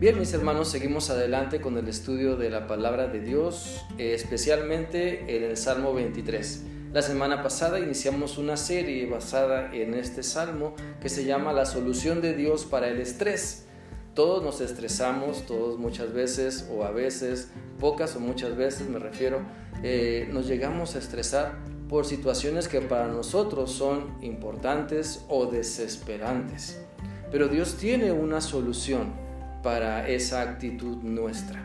Bien, mis hermanos, seguimos adelante con el estudio de la palabra de Dios, especialmente en el Salmo 23. La semana pasada iniciamos una serie basada en este salmo que se llama La solución de Dios para el estrés. Todos nos estresamos, todos muchas veces o a veces, pocas o muchas veces me refiero, eh, nos llegamos a estresar por situaciones que para nosotros son importantes o desesperantes. Pero Dios tiene una solución para esa actitud nuestra.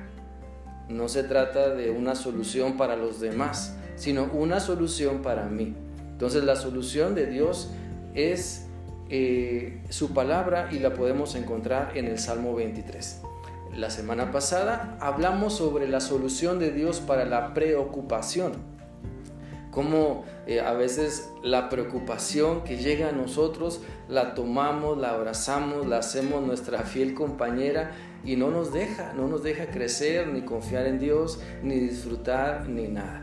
No se trata de una solución para los demás, sino una solución para mí. Entonces la solución de Dios es eh, su palabra y la podemos encontrar en el Salmo 23. La semana pasada hablamos sobre la solución de Dios para la preocupación cómo eh, a veces la preocupación que llega a nosotros la tomamos, la abrazamos, la hacemos nuestra fiel compañera y no nos deja, no nos deja crecer, ni confiar en Dios, ni disfrutar, ni nada.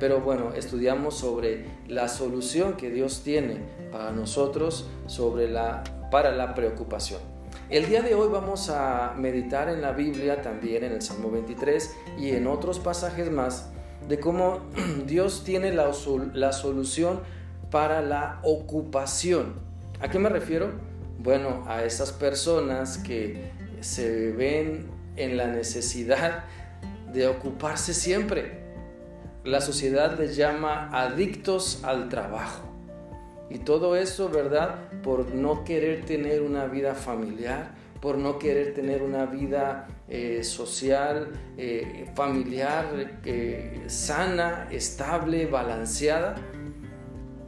Pero bueno, estudiamos sobre la solución que Dios tiene para nosotros sobre la, para la preocupación. El día de hoy vamos a meditar en la Biblia también en el Salmo 23 y en otros pasajes más de cómo Dios tiene la, la solución para la ocupación. ¿A qué me refiero? Bueno, a esas personas que se ven en la necesidad de ocuparse siempre. La sociedad les llama adictos al trabajo. Y todo eso, ¿verdad? Por no querer tener una vida familiar, por no querer tener una vida eh, social, eh, familiar, eh, sana, estable, balanceada.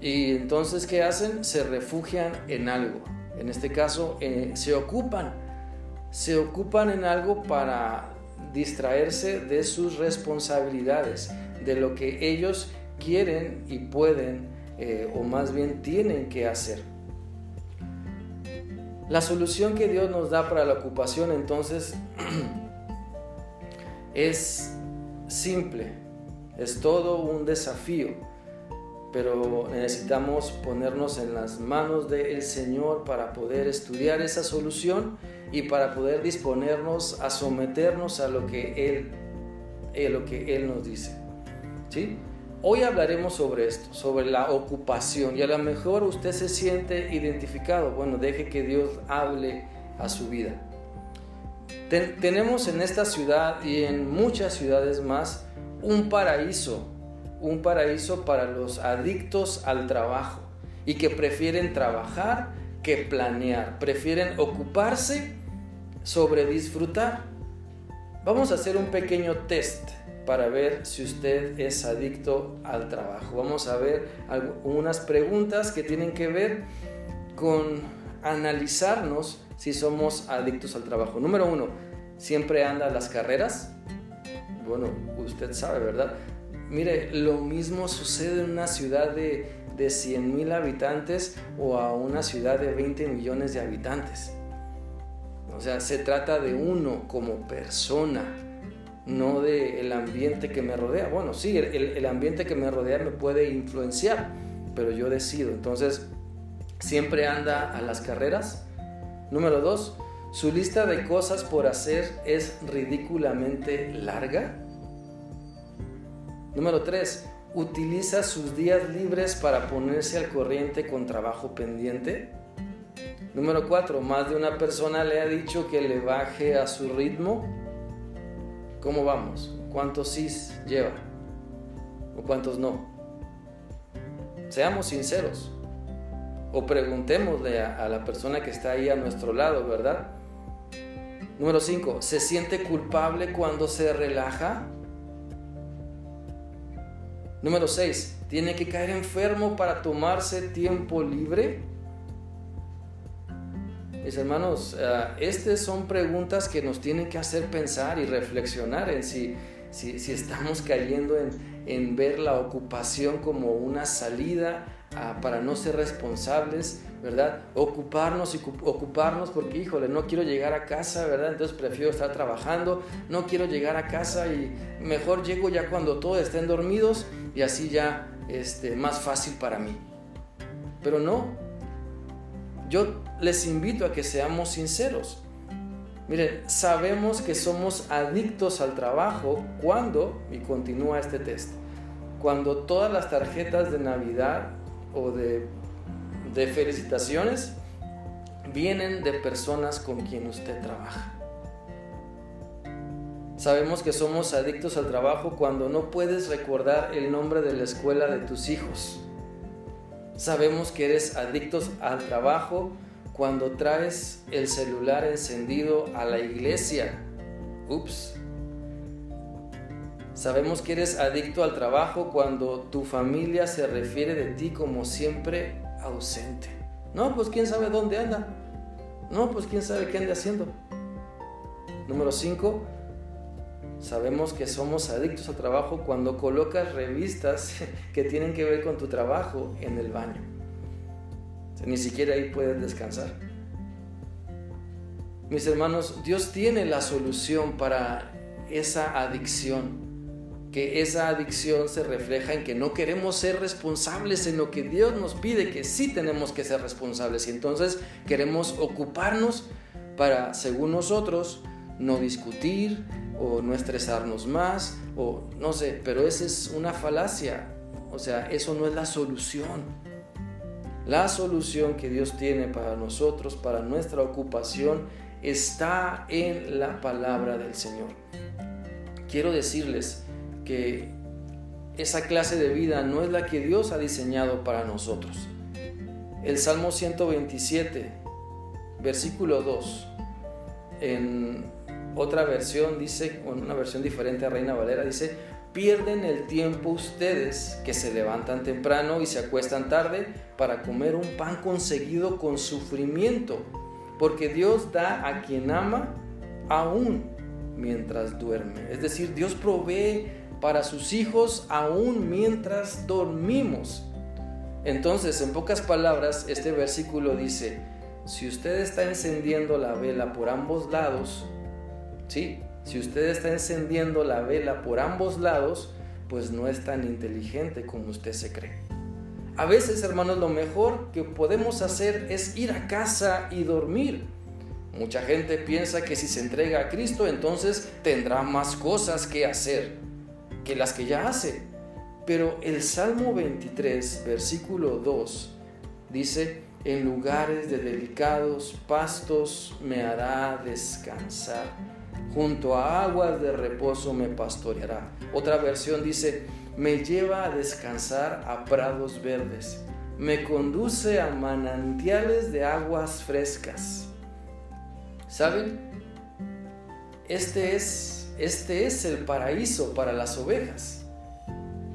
Y entonces, ¿qué hacen? Se refugian en algo. En este caso, se ocupan. Se ocupan en algo para distraerse de sus responsabilidades, de lo que ellos quieren y pueden, o más bien tienen que hacer. La solución que Dios nos da para la ocupación entonces es simple, es todo un desafío, pero necesitamos ponernos en las manos del Señor para poder estudiar esa solución y para poder disponernos a someternos a lo que Él, a lo que Él nos dice. ¿Sí? Hoy hablaremos sobre esto, sobre la ocupación y a lo mejor usted se siente identificado. Bueno, deje que Dios hable a su vida. tenemos en esta ciudad y en muchas ciudades más un paraíso, un paraíso para los adictos al trabajo y que prefieren trabajar que planear, prefieren ocuparse sobre disfrutar. Vamos a hacer un pequeño test para ver si usted es adicto al trabajo. Vamos a ver algunas preguntas que tienen que ver con analizarnos si somos adictos al trabajo. Número uno, ¿siempre anda a las carreras? Bueno, usted sabe, ¿verdad? Mire, lo mismo sucede en una ciudad de, de 100 mil habitantes o a una ciudad de 20 millones de habitantes. O sea, se trata de uno como persona no del ambiente que me rodea. Bueno, sí, el, ambiente que me rodea me puede influenciar, pero yo decido. Entonces, siempre anda a las carreras. Número dos, su lista de cosas por hacer es ridículamente larga. Número tres, utiliza sus días libres para ponerse al corriente con trabajo pendiente. Número cuatro, más de una persona le ha dicho que le baje a su ritmo. ¿Cómo vamos? ¿Cuántos sí lleva? ¿O cuántos no? Seamos sinceros. O preguntémosle a, la persona que está ahí a nuestro lado, ¿verdad? Número 5. ¿Se siente culpable cuando se relaja? Número 6. ¿Tiene que caer enfermo para tomarse tiempo libre? Mis hermanos, eh, estas son preguntas que nos tienen que hacer pensar y reflexionar en si, si, estamos cayendo en, ver la ocupación como una salida ah, para no ser responsables, ¿verdad? Ocuparnos y ocuparnos porque, híjole, no quiero llegar a casa, ¿verdad? Entonces prefiero estar trabajando, no quiero llegar a casa y mejor llego ya cuando todos estén dormidos y así ya este, más fácil para mí. Pero no, yo les invito a que seamos sinceros. Miren, sabemos que somos adictos al trabajo cuando, y continúa este test, cuando todas las tarjetas de Navidad o de, de felicitaciones vienen de personas con quien usted trabaja. Sabemos que somos adictos al trabajo cuando no puedes recordar el nombre de la escuela de tus hijos. Sabemos que eres adictos al trabajo cuando traes el celular encendido a la iglesia. Ups. Sabemos que eres adicto al trabajo cuando tu familia se refiere de ti como siempre ausente. No, pues quién sabe dónde anda. No, pues quién sabe qué anda haciendo. Número 5. Sabemos que somos adictos al trabajo cuando colocas revistas que tienen que ver con tu trabajo en el baño. ni siquiera ahí puedes descansar. Mis hermanos, Dios tiene la solución para esa adicción que esa adicción se refleja en que no queremos ser responsables en lo que Dios nos pide, que sí tenemos que ser responsables y entonces queremos ocuparnos para, según nosotros, no discutir o no estresarnos más o no sé, pero esa es una falacia, o sea, eso no es la solución. La solución que Dios tiene para nosotros, para nuestra ocupación, está en la palabra del Señor. Quiero decirles, que esa clase de vida no es la que Dios ha diseñado para nosotros. El Salmo 127, versículo 2, en otra versión dice, una versión diferente a Reina Valera, dice, pierden el tiempo ustedes que se levantan temprano y se acuestan tarde para comer un pan conseguido con sufrimiento, porque Dios da a quien ama aún mientras duerme. Es decir, Dios provee para sus hijos aún mientras dormimos. Entonces, en pocas palabras, este versículo dice, si usted está encendiendo la vela por ambos lados, ¿sí? Si usted está encendiendo la vela por ambos lados, pues no es tan inteligente como usted se cree. A veces, hermanos, lo mejor que podemos hacer es ir a casa y dormir. Mucha gente piensa que si se entrega a Cristo, entonces tendrá más cosas que hacer que las que ya hace. Pero el Salmo 23, versículo 2, dice, en lugares de delicados pastos me hará descansar, junto a aguas de reposo me pastoreará. Otra versión dice, me lleva a descansar a prados verdes, me conduce a manantiales de aguas frescas. ¿Saben? Este es este es el paraíso para las ovejas.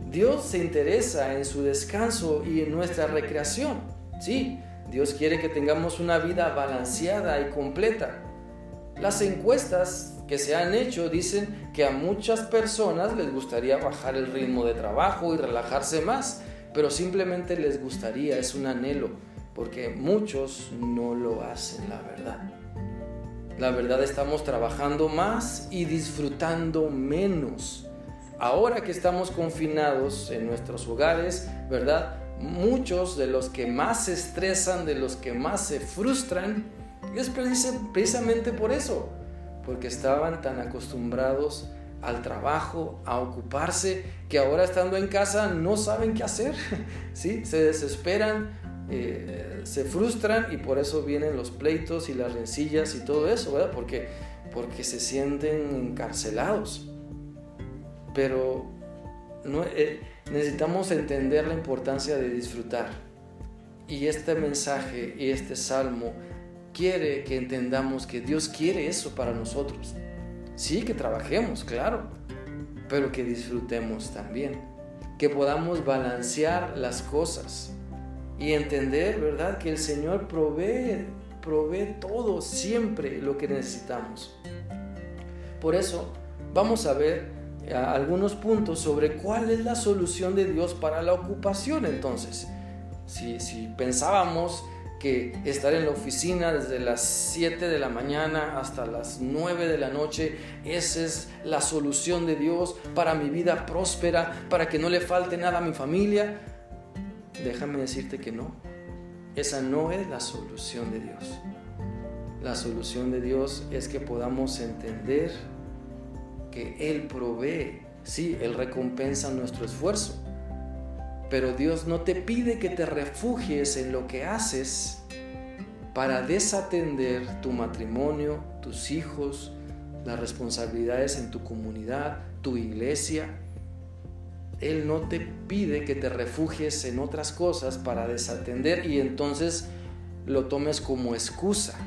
Dios se interesa en su descanso y en nuestra recreación. Sí, Dios quiere que tengamos una vida balanceada y completa. Las encuestas que se han hecho dicen que a muchas personas les gustaría bajar el ritmo de trabajo y relajarse más, pero simplemente les gustaría, es un anhelo, porque muchos no lo hacen, la verdad. La verdad estamos trabajando más y disfrutando menos. Ahora que estamos confinados en nuestros hogares, ¿verdad? Muchos de los que más se estresan, de los que más se frustran, es precisamente por eso, porque estaban tan acostumbrados al trabajo, a ocuparse, que ahora estando en casa no saben qué hacer, ¿sí? Se desesperan, eh, se frustran y por eso vienen los pleitos y las rencillas y todo eso, ¿verdad? Porque, porque se sienten encarcelados. Pero eh, necesitamos entender la importancia de disfrutar. Y este mensaje y este salmo quiere que entendamos que Dios quiere eso para nosotros. Sí, que trabajemos, claro, pero que disfrutemos también. Que podamos balancear las cosas y entender, ¿verdad?, que el Señor provee, provee todo, siempre lo que necesitamos. Por eso, vamos a ver eh, algunos puntos sobre cuál es la solución de Dios para la ocupación entonces. Si, si pensábamos que estar en la oficina desde las 7 de la mañana hasta las 9 de la noche, esa es la solución de Dios para mi vida próspera, para que no le falte nada a mi familia déjame decirte que no. Esa no es la solución de Dios. La solución de Dios es que podamos entender que Él provee, sí, Él recompensa nuestro esfuerzo, pero Dios no te pide que te refugies en lo que haces para desatender tu matrimonio, tus hijos, las responsabilidades en tu comunidad, tu iglesia. Él no te pide que te refugies en otras cosas para desatender y entonces lo tomes como excusa.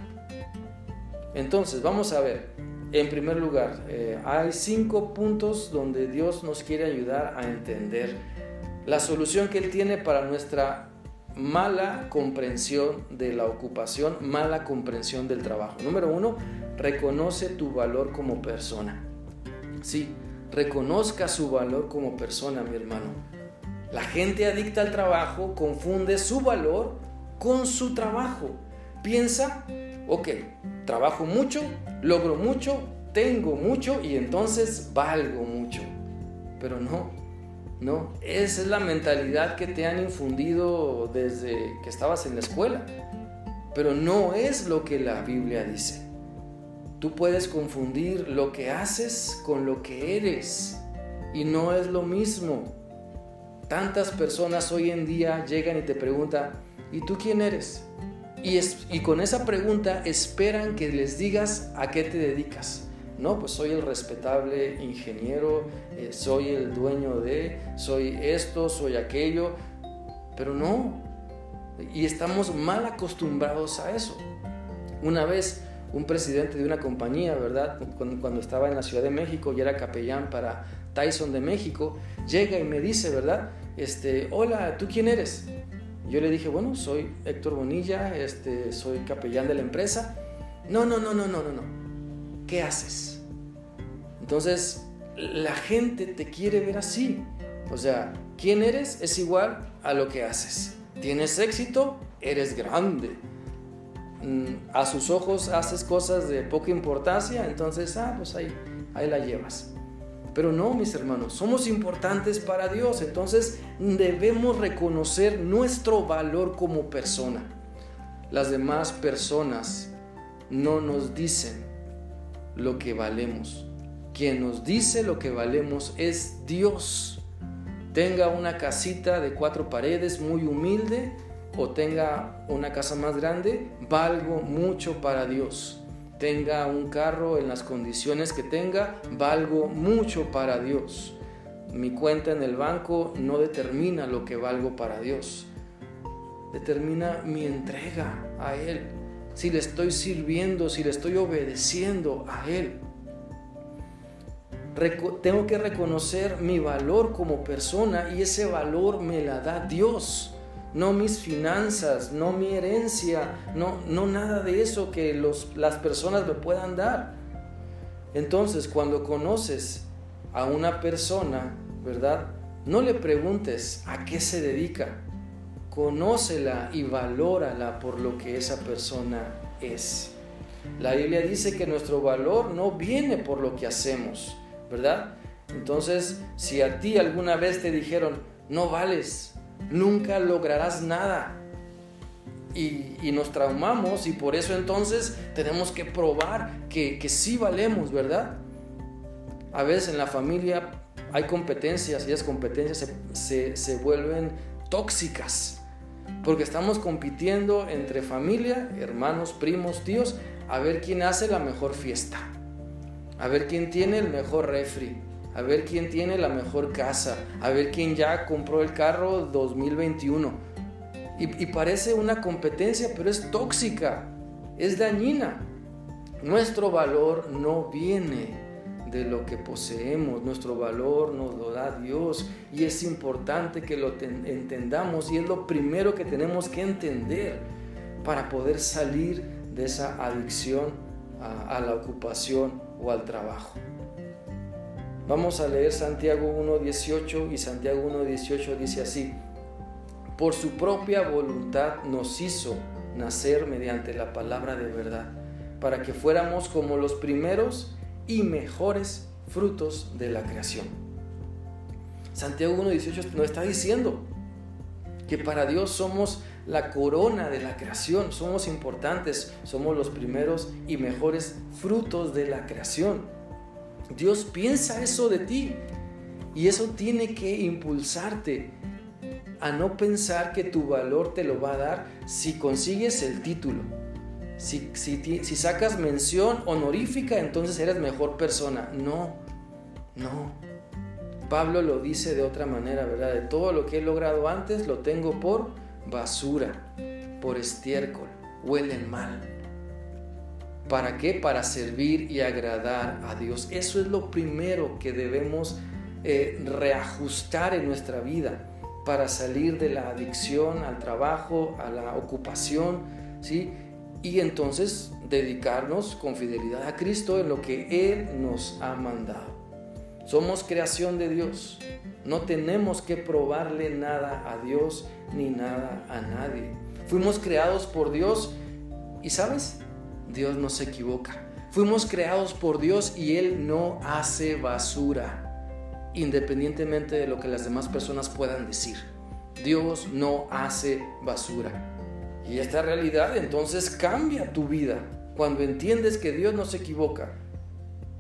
Entonces, vamos a ver, en primer lugar, eh, hay cinco puntos donde Dios nos quiere ayudar a entender la solución que Él tiene para nuestra mala comprensión de la ocupación, mala comprensión del trabajo. Número uno, reconoce tu valor como persona. Sí, reconozca su valor como persona, mi hermano. La gente adicta al trabajo confunde su valor con su trabajo. Piensa, ok, trabajo mucho, logro mucho, tengo mucho y entonces valgo mucho. Pero no, no, esa es la mentalidad que te han infundido desde que estabas en la escuela. Pero no es lo que la Biblia dice. Tú puedes confundir lo que haces con lo que eres y no es lo mismo. Tantas personas hoy en día llegan y te preguntan, ¿y tú quién eres? Y, y con esa pregunta esperan que les digas a qué te dedicas. No, pues soy el respetable ingeniero, eh, soy el dueño de, soy esto, soy aquello, pero no. Y estamos mal acostumbrados a eso. Una vez un presidente de una compañía, ¿verdad? Cuando, estaba en la Ciudad de México y era capellán para Tyson de México, llega y me dice, ¿verdad? Este, hola, ¿tú quién eres? Yo le dije, bueno, soy Héctor Bonilla, este, soy capellán de la empresa. No, no, no, no, no, no, no. ¿Qué haces? Entonces, la gente te quiere ver así. O sea, quién eres es igual a lo que haces. Tienes éxito, eres grande Mm, a sus ojos haces cosas de poca importancia, entonces, ah, pues ahí, ahí la llevas. Pero no, mis hermanos, somos importantes para Dios, entonces debemos reconocer nuestro valor como persona. Las demás personas no nos dicen lo que valemos. Quien nos dice lo que valemos es Dios. Tenga una casita de cuatro paredes muy humilde, o tenga una casa más grande, valgo mucho para Dios. Tenga un carro en las condiciones que tenga, valgo mucho para Dios. Mi cuenta en el banco no determina lo que valgo para Dios. Determina mi entrega a Él. Si le estoy sirviendo, si le estoy obedeciendo a Él. tengo que reconocer mi valor como persona y ese valor me la da Dios no mis finanzas, no mi herencia, no, no nada de eso que los, las personas me puedan dar. Entonces, cuando conoces a una persona, ¿verdad? No le preguntes a qué se dedica. Conócela y valórala por lo que esa persona es. La Biblia dice que nuestro valor no viene por lo que hacemos, ¿verdad? Entonces, si a ti alguna vez te dijeron, no vales, nunca lograrás nada. Y, nos traumamos y por eso entonces tenemos que probar que, que sí valemos, ¿verdad? A veces en la familia hay competencias y esas competencias se, se vuelven tóxicas porque estamos compitiendo entre familia, hermanos, primos, tíos, a ver quién hace la mejor fiesta, a ver quién tiene el mejor refri, a ver quién tiene la mejor casa, a ver quién ya compró el carro 2021. Y, parece una competencia, pero es tóxica, es dañina. Nuestro valor no viene de lo que poseemos, nuestro valor nos lo da Dios. Y es importante que lo entendamos y es lo primero que tenemos que entender para poder salir de esa adicción a la ocupación o al trabajo. Vamos a leer Santiago 1.18 y Santiago 1.18 dice así, por su propia voluntad nos hizo nacer mediante la palabra de verdad, para que fuéramos como los primeros y mejores frutos de la creación. Santiago 1.18 nos está diciendo que para Dios somos la corona de la creación, somos importantes, somos los primeros y mejores frutos de la creación. Dios piensa eso de ti y eso tiene que impulsarte a no pensar que tu valor te lo va a dar si consigues el título. Si, si, sacas mención honorífica, entonces eres mejor persona. No, no. Pablo lo dice de otra manera, ¿verdad? De todo lo que he logrado antes lo tengo por basura, por estiércol, huelen mal. ¿Para qué? Para servir y agradar a Dios. Eso es lo primero que debemos eh, reajustar en nuestra vida para salir de la adicción al trabajo, a la ocupación, ¿sí? Y entonces dedicarnos con fidelidad a Cristo en lo que Él nos ha mandado. Somos creación de Dios. No tenemos que probarle nada a Dios ni nada a nadie. Fuimos creados por Dios y sabes, Dios no se equivoca. Fuimos creados por Dios y Él no hace basura independientemente de lo que las demás personas puedan decir. Dios no hace basura. Y esta realidad entonces cambia tu vida cuando entiendes que Dios no se equivoca.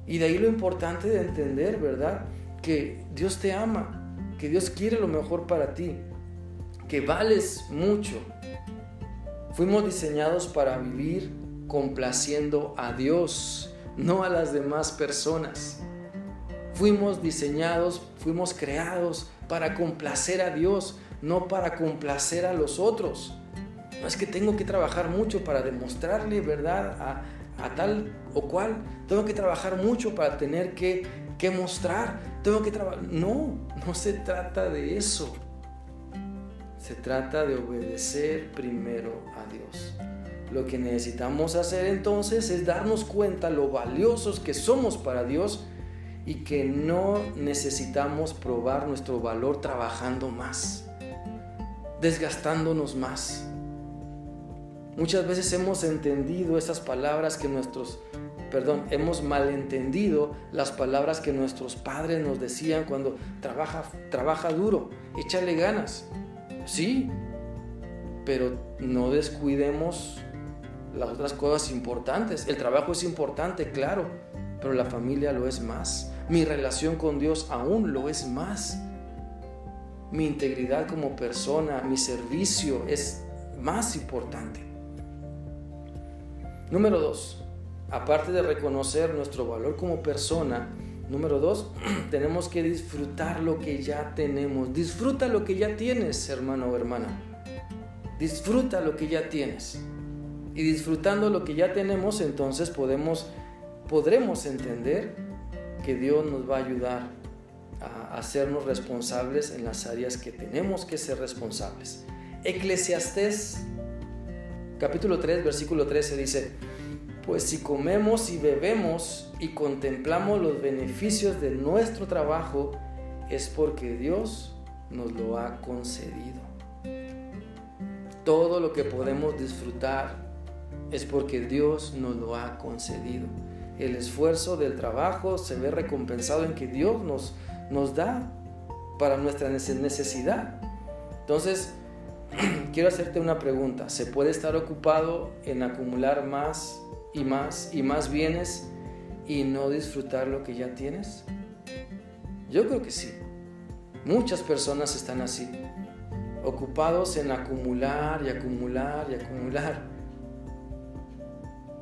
Y de ahí lo importante de entender, ¿verdad? Que Dios te ama, que Dios quiere lo mejor para ti, que vales mucho. Fuimos diseñados para vivir complaciendo a Dios, no a las demás personas. Fuimos diseñados, fuimos creados para complacer a Dios, no para complacer a los otros. No es que tengo que trabajar mucho para demostrarle verdad a, tal o cual. Tengo que trabajar mucho para tener que, que mostrar. Tengo que trabajar. No, no se trata de eso. Se trata de obedecer primero a Dios. Lo que necesitamos hacer entonces es darnos cuenta lo valiosos que somos para Dios y que no necesitamos probar nuestro valor trabajando más, desgastándonos más. Muchas veces hemos entendido esas palabras que nuestros, perdón, hemos malentendido las palabras que nuestros padres nos decían cuando trabaja, trabaja duro, échale ganas. Sí, pero no descuidemos las otras cosas importantes. El trabajo es importante, claro, pero la familia lo es más. Mi relación con Dios aún lo es más. Mi integridad como persona, mi servicio es más importante. Número dos, aparte de reconocer nuestro valor como persona, número dos, tenemos que disfrutar lo que ya tenemos. Disfruta lo que ya tienes, hermano o hermana. Disfruta lo que ya tienes. Y disfrutando lo que ya tenemos, entonces podemos, podremos entender que Dios nos va a ayudar a hacernos responsables en las áreas que tenemos que ser responsables. Eclesiastés capítulo 3 versículo 13 dice, pues si comemos y bebemos y contemplamos los beneficios de nuestro trabajo, es porque Dios nos lo ha concedido. Todo lo que podemos disfrutar es porque Dios nos lo ha concedido el esfuerzo del trabajo se ve recompensado en que Dios nos, nos da para nuestra necesidad. Entonces, quiero hacerte una pregunta. ¿Se puede estar ocupado en acumular más y más y más bienes y no disfrutar lo que ya tienes? Yo creo que sí. Muchas personas están así, ocupados en acumular y acumular y acumular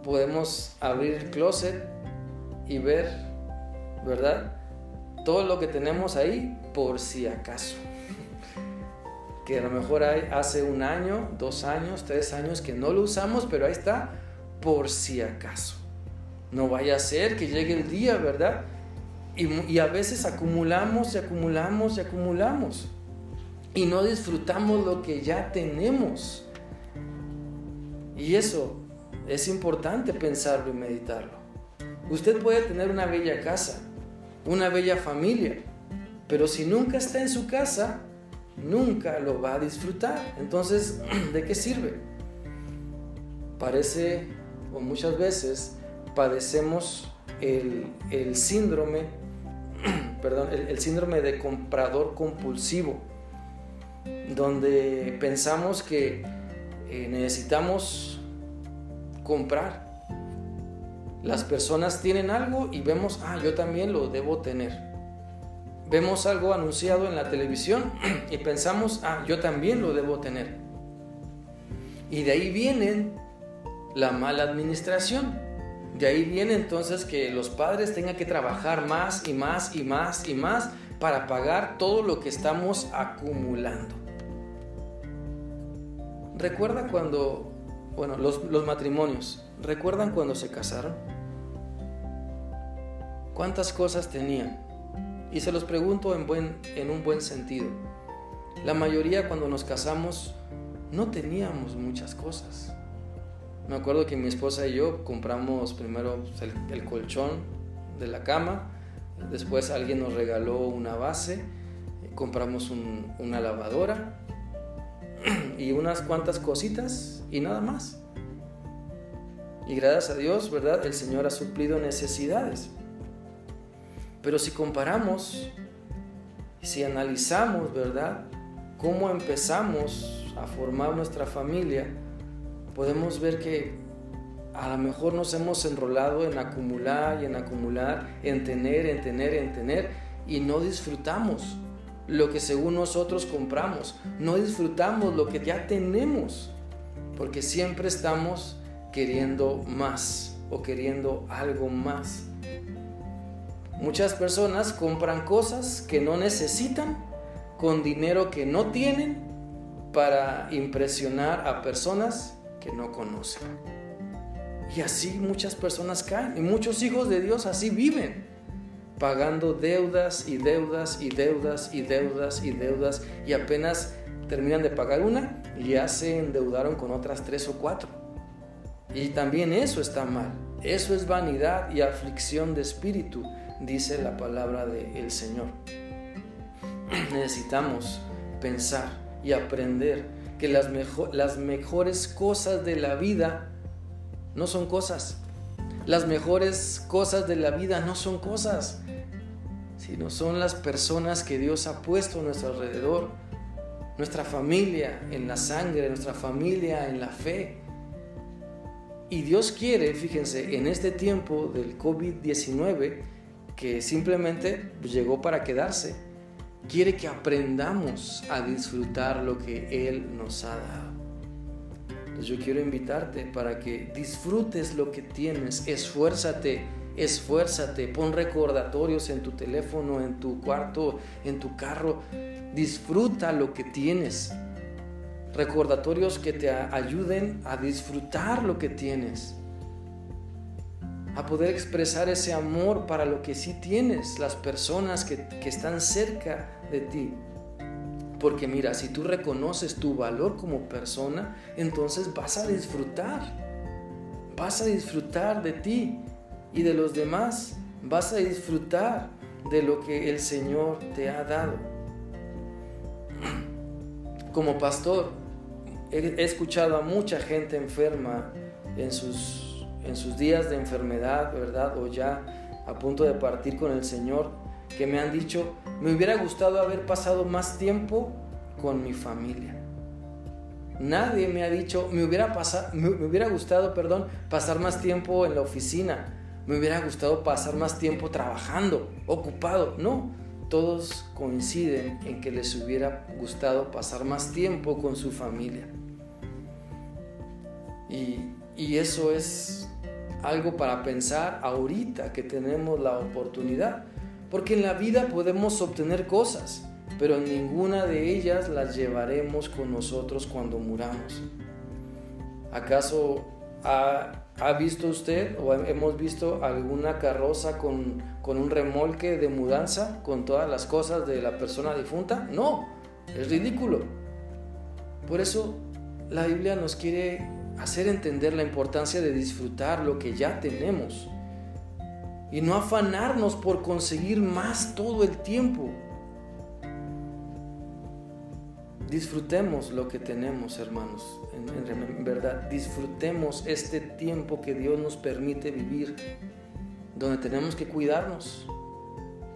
podemos abrir el closet y ver, ¿verdad? Todo lo que tenemos ahí por si acaso. Que a lo mejor hay hace un año, dos años, tres años que no lo usamos, pero ahí está por si acaso. No vaya a ser que llegue el día, ¿verdad? Y, y a veces acumulamos y acumulamos y acumulamos. Y no disfrutamos lo que ya tenemos. Y eso es importante pensarlo y meditarlo. Usted puede tener una bella casa, una bella familia, pero si nunca está en su casa, nunca lo va a disfrutar. Entonces, ¿de qué sirve? Parece, o muchas veces, padecemos el, síndrome, perdón, el síndrome de comprador compulsivo, donde pensamos que eh, necesitamos comprar. Las personas tienen algo y vemos, ah, yo también lo debo tener. Vemos algo anunciado en la televisión y pensamos, ah, yo también lo debo tener. Y de ahí viene la mala administración. De ahí viene entonces que los padres tengan que trabajar más y más y más y más para pagar todo lo que estamos acumulando. ¿Recuerda cuando, bueno, los, matrimonios, ¿recuerdan cuando se casaron? ¿Cuántas cosas tenían? Y se los pregunto en, buen, en un buen sentido. La mayoría cuando nos casamos no teníamos muchas cosas. Me acuerdo que mi esposa y yo compramos primero pues, el, colchón de la cama, después alguien nos regaló una base, compramos una lavadora y unas cuantas cositas y nada más. Y gracias a Dios, ¿verdad? El Señor ha suplido necesidades. Pero si comparamos, si analizamos, ¿verdad? Cómo empezamos a formar nuestra familia, podemos ver que a lo mejor nos hemos enrolado en acumular y en acumular, en tener, en tener, en tener, y no disfrutamos lo que según nosotros compramos, no disfrutamos lo que ya tenemos, porque siempre estamos queriendo más o queriendo algo más. Muchas personas compran cosas que no necesitan con dinero que no tienen para impresionar a personas que no conocen. Y así muchas personas caen y muchos hijos de Dios así viven, pagando deudas y deudas y deudas y deudas y deudas y apenas terminan de pagar una y ya se endeudaron con otras tres o cuatro. Y también eso está mal. Eso es vanidad y aflicción de espíritu, dice la palabra del Señor. Necesitamos pensar y aprender que las, las mejores cosas de la vida no son cosas. Las mejores cosas de la vida no son cosas, sino son las personas que Dios ha puesto a nuestro alrededor. Nuestra familia en la sangre, nuestra familia en la fe. Y Dios quiere, fíjense, en este tiempo del COVID-19, que simplemente llegó para quedarse, quiere que aprendamos a disfrutar lo que Él nos ha dado. Entonces yo quiero invitarte para que disfrutes lo que tienes, esfuérzate, esfuérzate, pon recordatorios en tu teléfono, en tu cuarto, en tu carro, disfruta lo que tienes. Recordatorios que te ayuden a disfrutar lo que tienes a poder expresar ese amor para lo que sí tienes, las personas que, están cerca de ti. Porque mira, si tú reconoces tu valor como persona, entonces vas a disfrutar. Vas a disfrutar de ti y de los demás. Vas a disfrutar de lo que el Señor te ha dado. Como pastor, he escuchado a mucha gente enferma en sus en sus días de enfermedad, ¿verdad? O ya a punto de partir con el Señor, que me han dicho, me hubiera gustado haber pasado más tiempo con mi familia. Nadie me ha dicho, me hubiera, pasado, me hubiera gustado, perdón, pasar más tiempo en la oficina. Me hubiera gustado pasar más tiempo trabajando, ocupado. No, todos coinciden en que les hubiera gustado pasar más tiempo con su familia. Y, y eso es algo para pensar ahorita que tenemos la oportunidad. Porque en la vida podemos obtener cosas, pero ninguna de ellas las llevaremos con nosotros cuando muramos. ¿Acaso ha, visto usted o hemos visto alguna carroza con, con un remolque de mudanza con todas las cosas de la persona difunta? No, es ridículo. Por eso la Biblia nos quiere hacer entender la importancia de disfrutar lo que ya tenemos y no afanarnos por conseguir más todo el tiempo. Disfrutemos lo que tenemos, hermanos, en, verdad. Disfrutemos este tiempo que Dios nos permite vivir, donde tenemos que cuidarnos,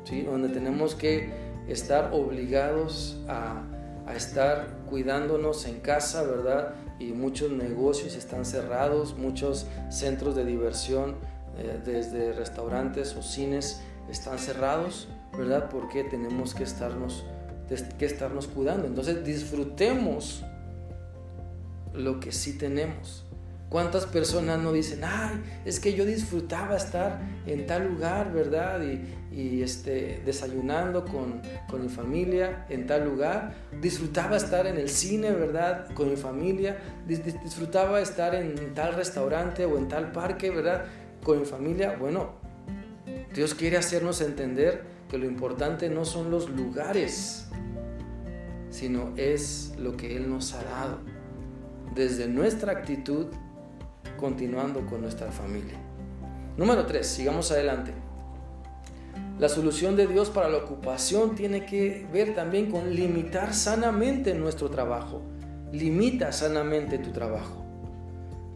¿sí? donde tenemos que estar obligados a, a estar cuidándonos en casa, ¿verdad? Y muchos negocios están cerrados, muchos centros de diversión, eh, desde restaurantes o cines, están cerrados, ¿verdad? Porque tenemos que estarnos, que estarnos cuidando. Entonces disfrutemos lo que sí tenemos. ¿Cuántas personas no dicen, ay, es que yo disfrutaba estar en tal lugar, ¿verdad? Y, este, desayunando con, con, mi familia en tal lugar. Disfrutaba estar en el cine, ¿verdad? Con mi familia. Disfrutaba estar en tal restaurante o en tal parque, ¿verdad? Con mi familia. Bueno, Dios quiere hacernos entender que lo importante no son los lugares, sino es lo que Él nos ha dado. Desde nuestra actitud continuando con nuestra familia. Número 3, sigamos adelante. La solución de Dios para la ocupación tiene que ver también con limitar sanamente nuestro trabajo. Limita sanamente tu trabajo.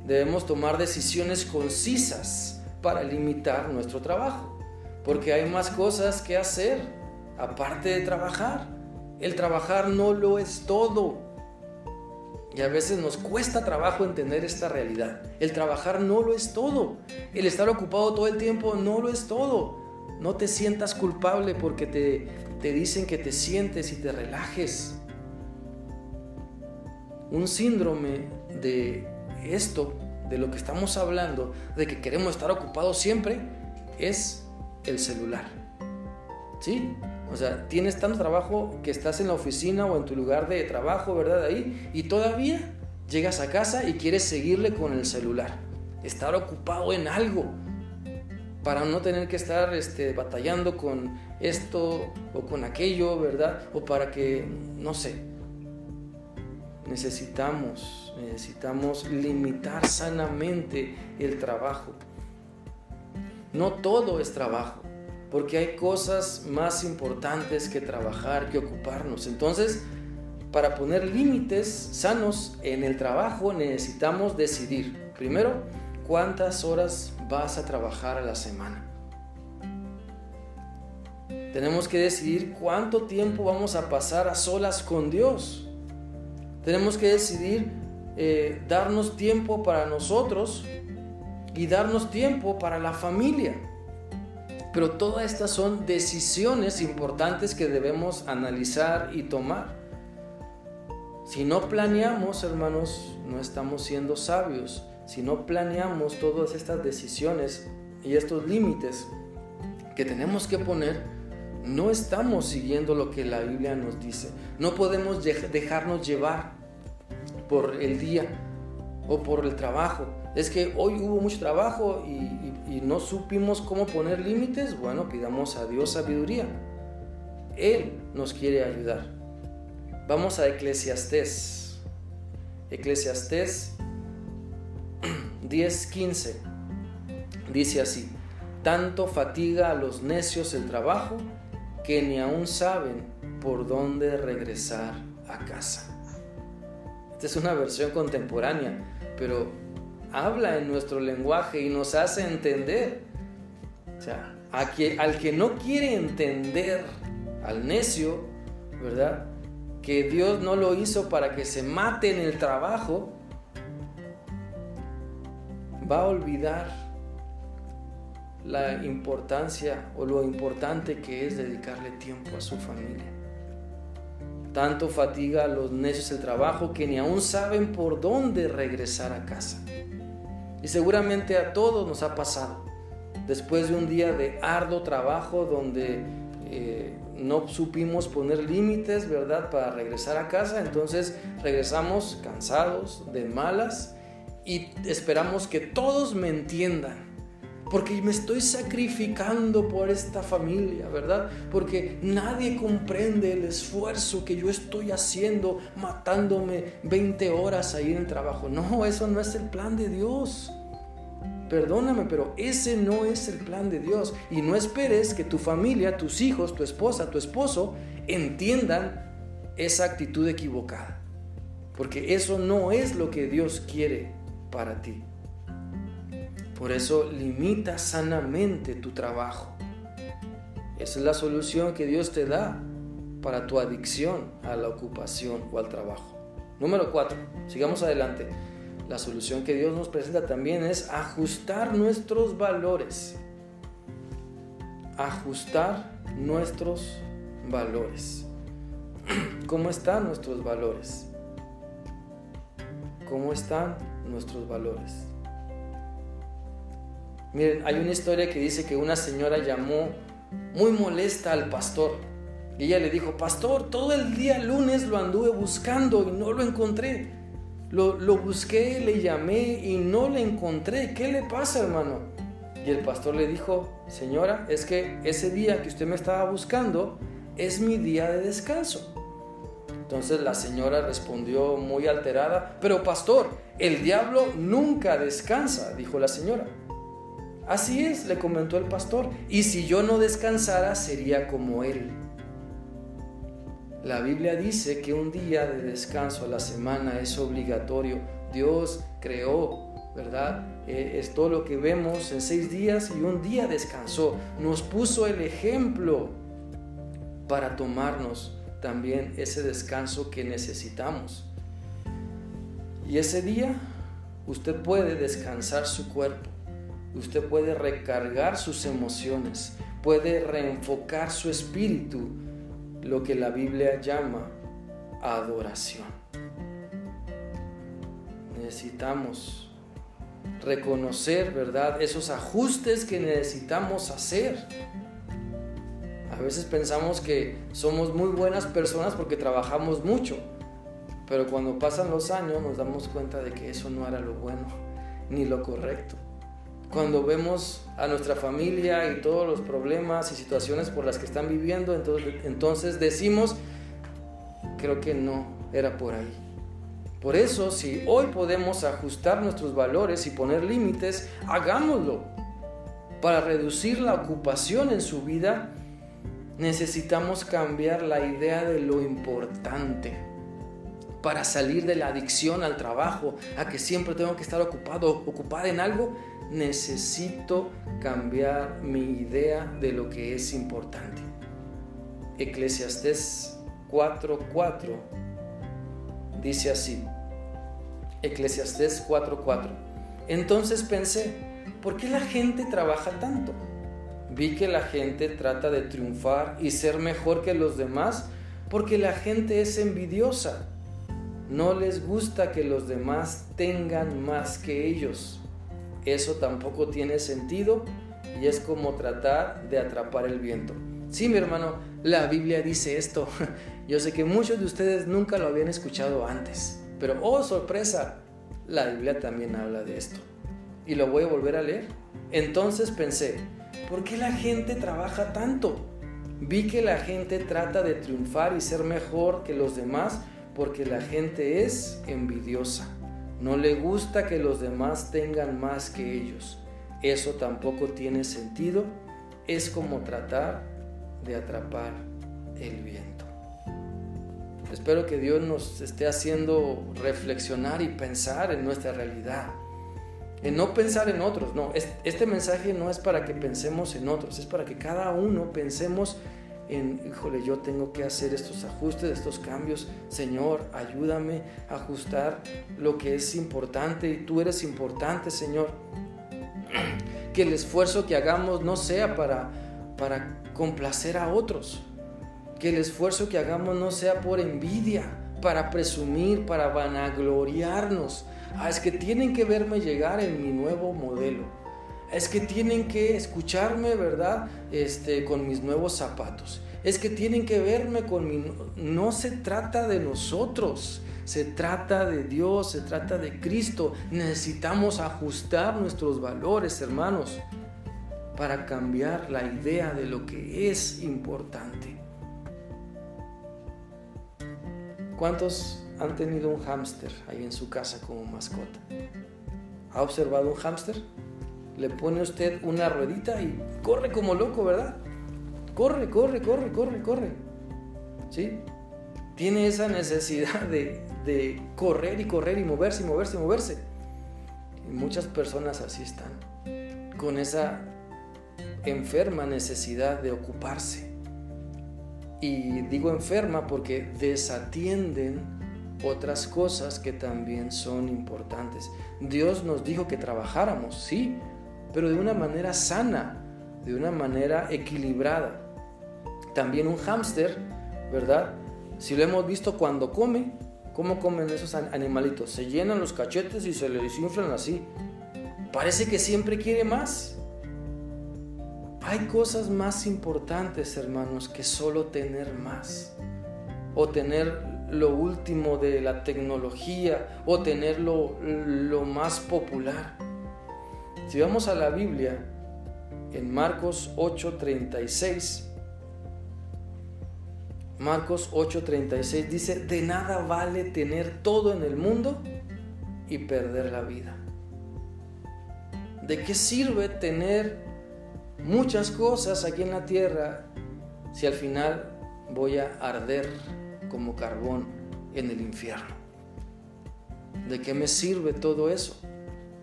Debemos tomar decisiones concisas para limitar nuestro trabajo, porque hay más cosas que hacer aparte de trabajar. El trabajar no lo es todo. Y a veces nos cuesta trabajo entender esta realidad. El trabajar no lo es todo. El estar ocupado todo el tiempo no lo es todo. No te sientas culpable porque te, te dicen que te sientes y te relajes. Un síndrome de esto, de lo que estamos hablando, de que queremos estar ocupados siempre, es el celular. ¿Sí? O sea, tienes tanto trabajo que estás en la oficina o en tu lugar de trabajo, ¿verdad? Ahí, y todavía llegas a casa y quieres seguirle con el celular. Estar ocupado en algo para no tener que estar este, batallando con esto o con aquello, ¿verdad? O para que, no sé, necesitamos, necesitamos limitar sanamente el trabajo. No todo es trabajo porque hay cosas más importantes que trabajar, que ocuparnos. Entonces, para poner límites sanos en el trabajo necesitamos decidir, primero, cuántas horas vas a trabajar a la semana. Tenemos que decidir cuánto tiempo vamos a pasar a solas con Dios. Tenemos que decidir eh, darnos tiempo para nosotros y darnos tiempo para la familia. Pero todas estas son decisiones importantes que debemos analizar y tomar. Si no planeamos, hermanos, no estamos siendo sabios. Si no planeamos todas estas decisiones y estos límites que tenemos que poner, no estamos siguiendo lo que la Biblia nos dice. No podemos dejarnos llevar por el día o por el trabajo. Es que hoy hubo mucho trabajo y, no supimos cómo poner límites. Bueno, pidamos a Dios sabiduría. Él nos quiere ayudar. Vamos a Eclesiastés. Eclesiastés 10:15. Dice así, tanto fatiga a los necios el trabajo que ni aún saben por dónde regresar a casa. Esta es una versión contemporánea, pero habla en nuestro lenguaje y nos hace entender. O sea, al que no quiere entender, al necio, ¿verdad? Que Dios no lo hizo para que se mate en el trabajo, va a olvidar la importancia o lo importante que es dedicarle tiempo a su familia. Tanto fatiga a los necios el trabajo que ni aún saben por dónde regresar a casa. Y seguramente a todos nos ha pasado. Después de un día de arduo trabajo donde eh, no supimos poner límites, ¿verdad? Para regresar a casa, entonces regresamos cansados, de malas, y esperamos que todos me entiendan porque me estoy sacrificando por esta familia, ¿verdad? Porque nadie comprende el esfuerzo que yo estoy haciendo matándome 20 horas ahí en el trabajo. No, eso no es el plan de Dios. Perdóname, pero ese no es el plan de Dios. Y no esperes que tu familia, tus hijos, tu esposa, tu esposo entiendan esa actitud equivocada. Porque eso no es lo que Dios quiere para ti. Por eso limita sanamente tu trabajo. Esa es la solución que Dios te da para tu adicción a la ocupación o al trabajo. Número cuatro, sigamos adelante. La solución que Dios nos presenta también es ajustar nuestros valores. Ajustar nuestros valores. ¿Cómo están nuestros valores? ¿Cómo están nuestros valores? Miren, hay una historia que dice que una señora llamó muy molesta al pastor. Y ella le dijo, pastor, todo el día lunes lo anduve buscando y no lo encontré. Lo, lo busqué, le llamé y no le encontré. ¿Qué le pasa, hermano? Y el pastor le dijo, señora, es que ese día que usted me estaba buscando es mi día de descanso. Entonces la señora respondió muy alterada, pero pastor, el diablo nunca descansa, dijo la señora. Así es, le comentó el pastor, y si yo no descansara sería como él. La Biblia dice que un día de descanso a la semana es obligatorio. Dios creó, ¿verdad? Eh, es todo lo que vemos en seis días y un día descansó. Nos puso el ejemplo para tomarnos también ese descanso que necesitamos. Y ese día usted puede descansar su cuerpo, usted puede recargar sus emociones, puede reenfocar su espíritu, lo que la Biblia llama adoración. Necesitamos reconocer, ¿verdad? Esos ajustes que necesitamos hacer a veces pensamos que somos muy buenas personas porque trabajamos mucho, pero cuando pasan los años nos damos cuenta de que eso no era lo bueno ni lo correcto. Cuando vemos a nuestra familia y todos los problemas y situaciones por las que están viviendo, entonces, decimos, creo que no era por ahí. Por eso, si hoy podemos ajustar nuestros valores y poner límites, hagámoslo para reducir la ocupación en su vida necesitamos cambiar la idea de lo importante para salir de la adicción al trabajo, a que siempre tengo que estar ocupado, ocupada en algo, necesito cambiar mi idea de lo que es importante. Eclesiastés 4:4 dice así. Eclesiastés 4:4. Entonces pensé, ¿por qué la gente trabaja tanto? Vi que la gente trata de triunfar y ser mejor que los demás porque la gente es envidiosa. No les gusta que los demás tengan más que ellos. Eso tampoco tiene sentido y es como tratar de atrapar el viento. Sí, mi hermano, la Biblia dice esto. Yo sé que muchos de ustedes nunca lo habían escuchado antes, pero oh sorpresa, la Biblia también habla de esto. Y lo voy a volver a leer. Entonces pensé, ¿por qué la gente trabaja tanto? Vi que la gente trata de triunfar y ser mejor que los demás porque la gente es envidiosa. No le gusta que los demás tengan más que ellos. Eso tampoco tiene sentido. Es como tratar de atrapar el viento. Espero que Dios nos esté haciendo reflexionar y pensar en nuestra realidad en no pensar en otros. No, este mensaje no es para que pensemos en otros, es para que cada uno pensemos en, híjole, yo tengo que hacer estos ajustes, estos cambios. Señor, ayúdame a ajustar lo que es importante y tú eres importante, Señor. Que el esfuerzo que hagamos no sea para, para complacer a otros. Que el esfuerzo que hagamos no sea por envidia, para presumir, para vanagloriarnos, Ah, es que tienen que verme llegar en mi nuevo modelo. Es que tienen que escucharme, ¿verdad? Este, con mis nuevos zapatos. Es que tienen que verme con mi... No se trata de nosotros. Se trata de Dios, se trata de Cristo. Necesitamos ajustar nuestros valores, hermanos, para cambiar la idea de lo que es importante. ¿Cuántos han tenido un hámster ahí en su casa como mascota. ¿Ha observado un hámster? Le pone usted una ruedita y corre como loco, ¿verdad? Corre, corre, corre, corre, corre. ¿Sí? Tiene esa necesidad de, de correr y correr y moverse y moverse y moverse. Muchas personas así están, con esa enferma necesidad de ocuparse. Y digo enferma porque desatienden otras cosas que también son importantes. Dios nos dijo que trabajáramos, sí, pero de una manera sana, de una manera equilibrada. También un hámster, ¿verdad? Si lo hemos visto cuando come, ¿cómo comen esos animalitos? Se llenan los cachetes y se les inflan así. Parece que siempre quiere más. Hay cosas más importantes, hermanos, que solo tener más. O tener lo último de la tecnología. O tener lo, lo más popular. Si vamos a la Biblia, en Marcos 8:36, Marcos 8:36 dice, de nada vale tener todo en el mundo y perder la vida. ¿De qué sirve tener muchas cosas aquí en la tierra si al final voy a arder como carbón en el infierno? ¿De qué me sirve todo eso?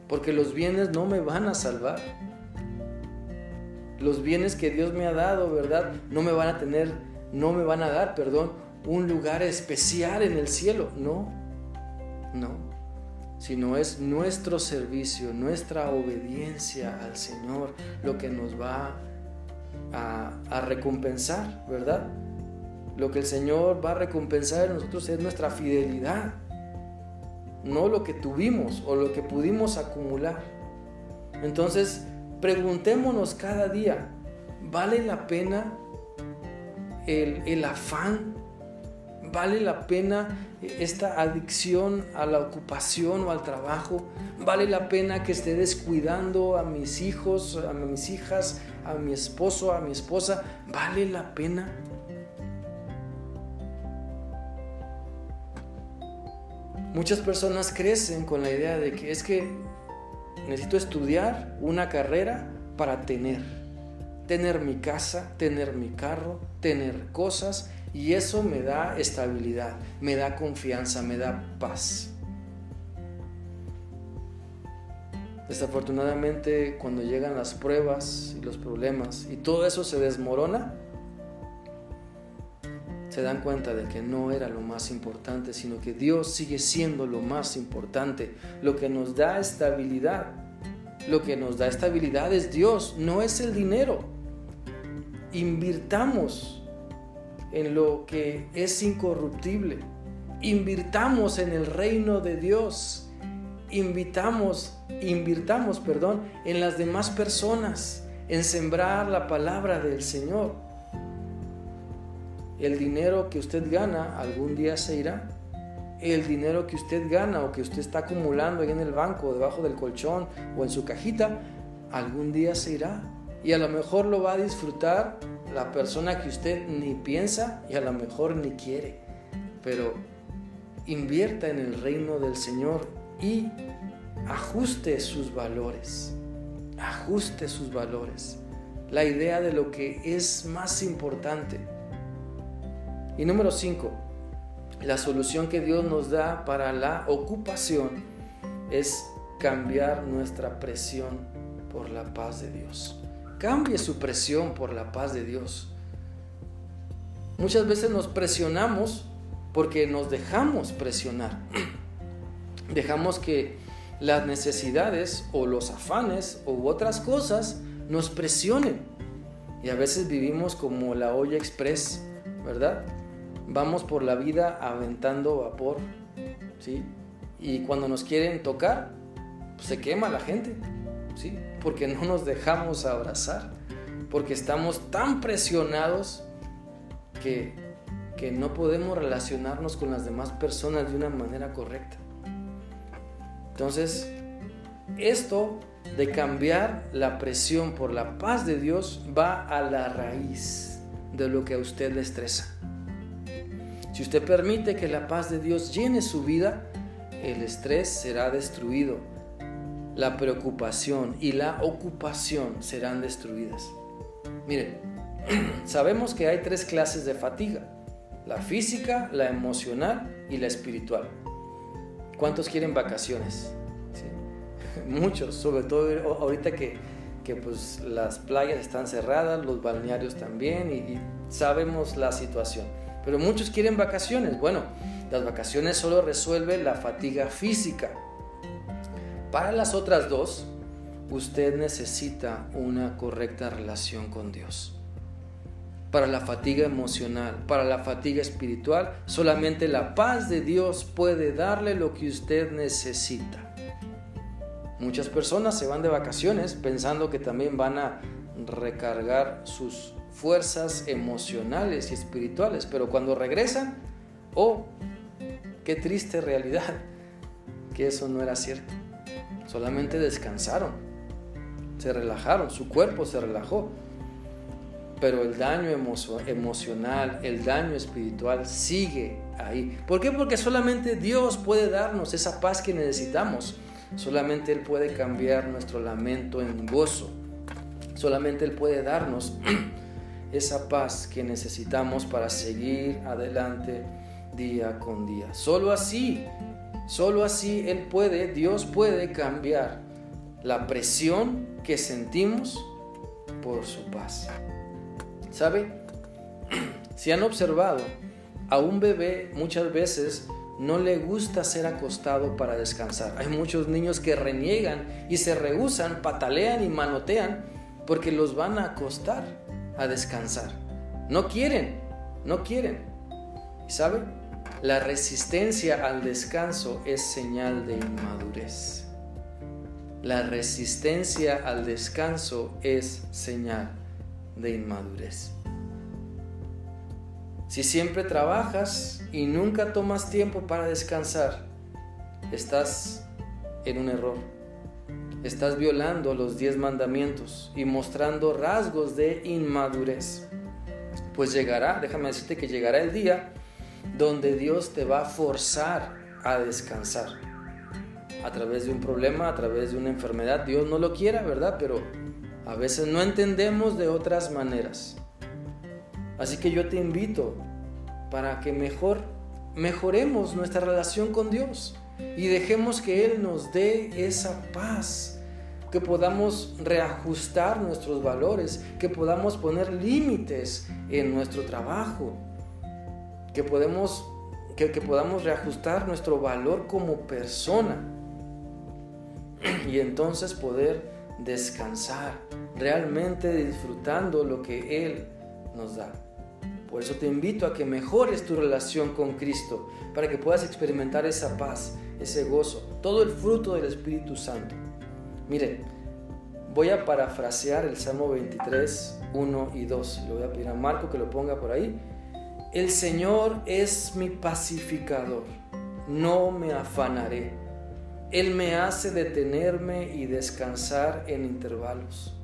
Porque los bienes no me van a salvar. Los bienes que Dios me ha dado, ¿verdad? No me van a tener no me van a dar, perdón, un lugar especial en el cielo. No, no, sino es nuestro servicio, nuestra obediencia al Señor lo que nos va a, a recompensar, ¿verdad? Lo que el Señor va a recompensar en nosotros es nuestra fidelidad, no lo que tuvimos o lo que pudimos acumular. Entonces, preguntémonos cada día, ¿vale la pena el, afán, vale la pena esta adicción a la ocupación o al trabajo, vale la pena que esté descuidando a mis hijos, a mis hijas, a mi esposo, a mi esposa, vale la pena. Muchas personas crecen con la idea de que es que necesito estudiar una carrera para tener tener mi casa, tener mi carro, tener cosas y eso me da estabilidad, me da confianza, me da paz. Desafortunadamente cuando llegan las pruebas y los problemas y todo eso se desmorona, se dan cuenta de que no era lo más importante, sino que Dios sigue siendo lo más importante, lo que nos da estabilidad. Lo que nos da estabilidad es Dios, no es el dinero invirtamos en lo que es incorruptible, invirtamos en el reino de Dios, invitamos, invirtamos, perdón, en las demás personas, en sembrar la palabra del Señor. El dinero que usted gana algún día se irá. El dinero que usted gana o que usted está acumulando ahí en el banco, debajo del colchón o en su cajita, algún día se irá y a lo mejor lo va a disfrutar la persona que usted ni piensa y a lo mejor ni quiere. Pero invierta en el reino del Señor y ajuste sus valores. Ajuste sus valores. La idea de lo que es más importante. Y número 5, la solución que Dios nos da para la ocupación es cambiar nuestra presión por la paz de Dios. Cambie su presión por la paz de Dios. Muchas veces nos presionamos porque nos dejamos presionar. Dejamos que las necesidades o los afanes u otras cosas nos presionen. Y a veces vivimos como la olla express, ¿verdad? Vamos por la vida aventando vapor, ¿sí? Y cuando nos quieren tocar, pues se quema la gente, ¿sí? porque no nos dejamos abrazar, porque estamos tan presionados que, que no podemos relacionarnos con las demás personas de una manera correcta. Entonces, esto de cambiar la presión por la paz de Dios va a la raíz de lo que a usted le estresa. Si usted permite que la paz de Dios llene su vida, el estrés será destruido la preocupación y la ocupación serán destruidas. Miren, sabemos que hay tres clases de fatiga, la física, la emocional y la espiritual. ¿Cuántos quieren vacaciones? Muchos, sobre todo ahorita que, pues las playas están cerradas, los balnearios también y sabemos la situación. Pero muchos quieren vacaciones. Bueno, Las vacaciones solo resuelven la fatiga física. Para las otras dos, usted necesita una correcta relación con Dios. Para la fatiga emocional, para la fatiga espiritual, solamente la paz de Dios puede darle lo que usted necesita. Muchas personas se van de vacaciones pensando que también van a recargar sus fuerzas emocionales y espirituales, pero cuando regresan, oh, qué triste realidad, que eso no era cierto. Solamente descansaron, se relajaron, su cuerpo se relajó, pero el daño emocional, el daño espiritual sigue ahí. ¿Por qué? Porque solamente Dios puede darnos esa paz que necesitamos. Solamente Él puede cambiar nuestro lamento en gozo. Solamente Él puede darnos esa paz que necesitamos para seguir adelante día con día. Solo así, solo así Él puede, Dios puede cambiar la presión que sentimos por su paz. ¿Sabe? Si han observado, a un bebé muchas veces no le gusta ser acostado para descansar. Hay muchos niños que reniegan y se rehusan, patalean y manotean porque los van a acostar a descansar. No quieren, no quieren. ¿Y sabe? La resistencia al descanso es señal de inmadurez. La resistencia al descanso es señal de inmadurez. Si siempre trabajas y nunca tomas tiempo para descansar, estás en un error. Estás violando los diez mandamientos y mostrando rasgos de inmadurez. Pues llegará, déjame decirte que llegará el día donde Dios te va a forzar a descansar. A través de un problema, a través de una enfermedad. Dios no lo quiera, ¿verdad? Pero a veces no entendemos de otras maneras. Así que yo te invito para que mejor mejoremos nuestra relación con Dios y dejemos que Él nos dé esa paz, que podamos reajustar nuestros valores, que podamos poner límites en nuestro trabajo, que, podemos, que, que podamos reajustar nuestro valor como persona y entonces poder descansar, realmente disfrutando lo que Él nos da. Por eso te invito a que mejores tu relación con Cristo, para que puedas experimentar esa paz, ese gozo, todo el fruto del Espíritu Santo. Miren, voy a parafrasear el Salmo 23, 1 y 2. Le voy a pedir a Marco que lo ponga por ahí. El Señor es mi pacificador, no me afanaré. Él me hace detenerme y descansar en intervalos.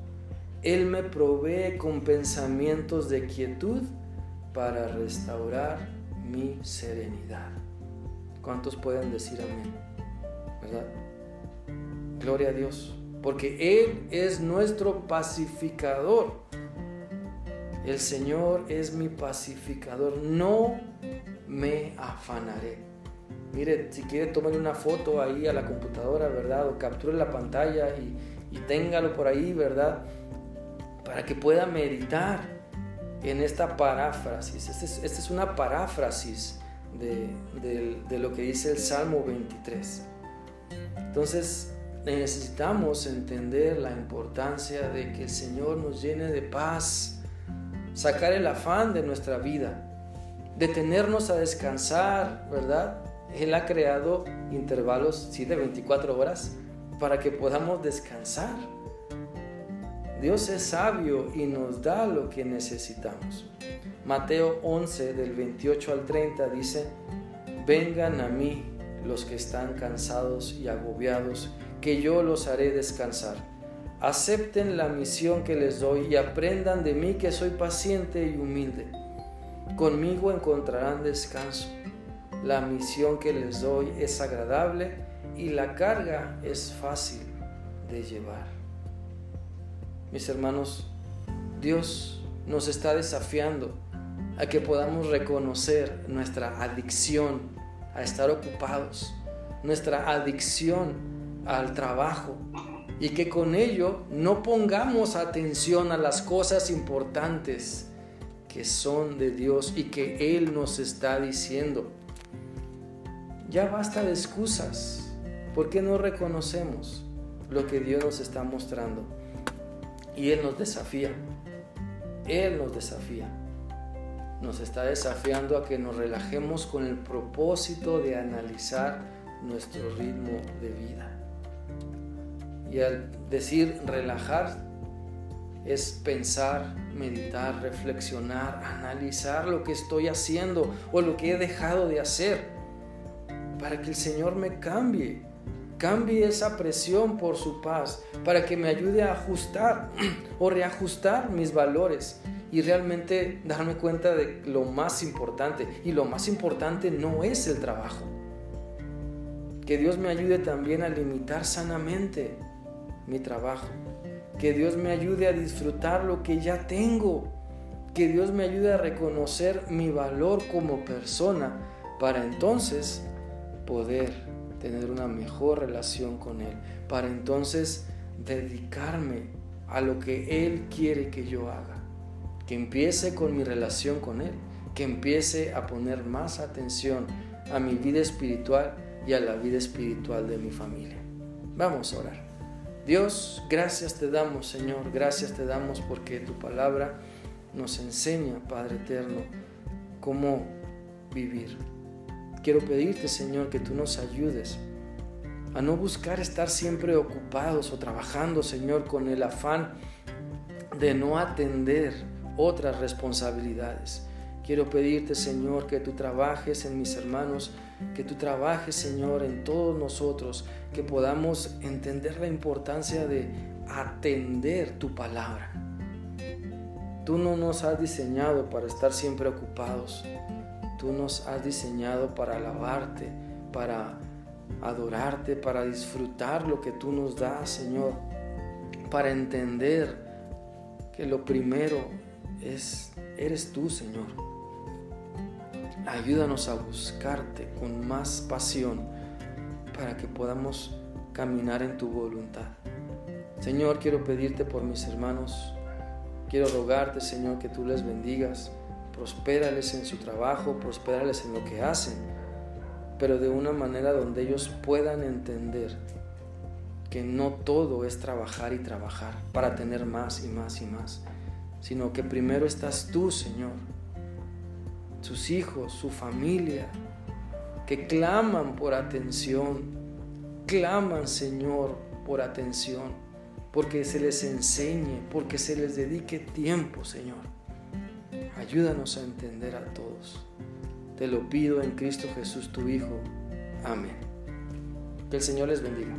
Él me provee con pensamientos de quietud para restaurar mi serenidad. ¿Cuántos pueden decir amén? ¿Verdad? Gloria a Dios, porque Él es nuestro pacificador. El Señor es mi pacificador, no me afanaré. Mire, si quiere tomar una foto ahí a la computadora, ¿verdad? O capture la pantalla y, y téngalo por ahí, ¿verdad? Para que pueda meditar en esta paráfrasis. Esta es, una paráfrasis de, lo que dice el Salmo 23. Entonces necesitamos entender la importancia de que el Señor nos llene de paz, sacar el afán de nuestra vida, detenernos a descansar, ¿verdad? Él ha creado intervalos, sí, de 24 horas para que podamos descansar. Dios es sabio y nos da lo que necesitamos. Mateo 11 del 28 al 30 dice, vengan a mí los que están cansados y agobiados, que yo los haré descansar. Acepten la misión que les doy y aprendan de mí que soy paciente y humilde. Conmigo encontrarán descanso. La misión que les doy es agradable y la carga es fácil de llevar. Mis hermanos, Dios nos está desafiando a que podamos reconocer nuestra adicción a estar ocupados, nuestra adicción al trabajo y que con ello no pongamos atención a las cosas importantes que son de Dios y que Él nos está diciendo. Ya basta de excusas. ¿Por qué no reconocemos lo que Dios nos está mostrando? Y Él nos desafía. Él nos desafía. Nos está desafiando a que nos relajemos con el propósito de analizar nuestro ritmo de vida. Y al decir relajar, es pensar, meditar, reflexionar, analizar lo que estoy haciendo o lo que he dejado de hacer para que el Señor me cambie, cambie esa presión por su paz, para que me ayude a ajustar o reajustar mis valores y realmente darme cuenta de lo más importante. Y lo más importante no es el trabajo. Que Dios me ayude también a limitar sanamente mi trabajo. Que Dios me ayude a disfrutar lo que ya tengo. Que Dios me ayude a reconocer mi valor como persona para entonces poder tener una mejor relación con Él. Para entonces dedicarme a lo que Él quiere que yo haga. Que empiece con mi relación con Él. Que empiece a poner más atención a mi vida espiritual y a la vida espiritual de mi familia. Vamos a orar. Dios, gracias te damos, Señor, gracias te damos porque tu palabra nos enseña, Padre eterno, cómo vivir. Quiero pedirte, Señor, que tú nos ayudes a no buscar estar siempre ocupados o trabajando, Señor, con el afán de no atender otras responsabilidades. Quiero pedirte, Señor, que tú trabajes en mis hermanos, que tú trabajes, Señor, en todos nosotros, que podamos entender la importancia de atender tu palabra. Tú no nos has diseñado para estar siempre ocupados. Tú nos has diseñado para alabarte, para adorarte, para disfrutar lo que tú nos das, Señor, para entender que lo primero es eres tú, Señor. Ayúdanos a buscarte con más pasión para que podamos caminar en tu voluntad. Señor, quiero pedirte por mis hermanos. Quiero rogarte, Señor, que tú les bendigas. Prospérales en su trabajo, prospérales en lo que hacen, pero de una manera donde ellos puedan entender que no todo es trabajar y trabajar para tener más y más y más, sino que primero estás tú, Señor, sus hijos, su familia, que claman por atención, claman Señor por atención, porque se les enseñe, porque se les dedique tiempo, Señor. Ayúdanos a entender a todos. Te lo pido en Cristo Jesús, tu Hijo. Amén. Que el Señor les bendiga.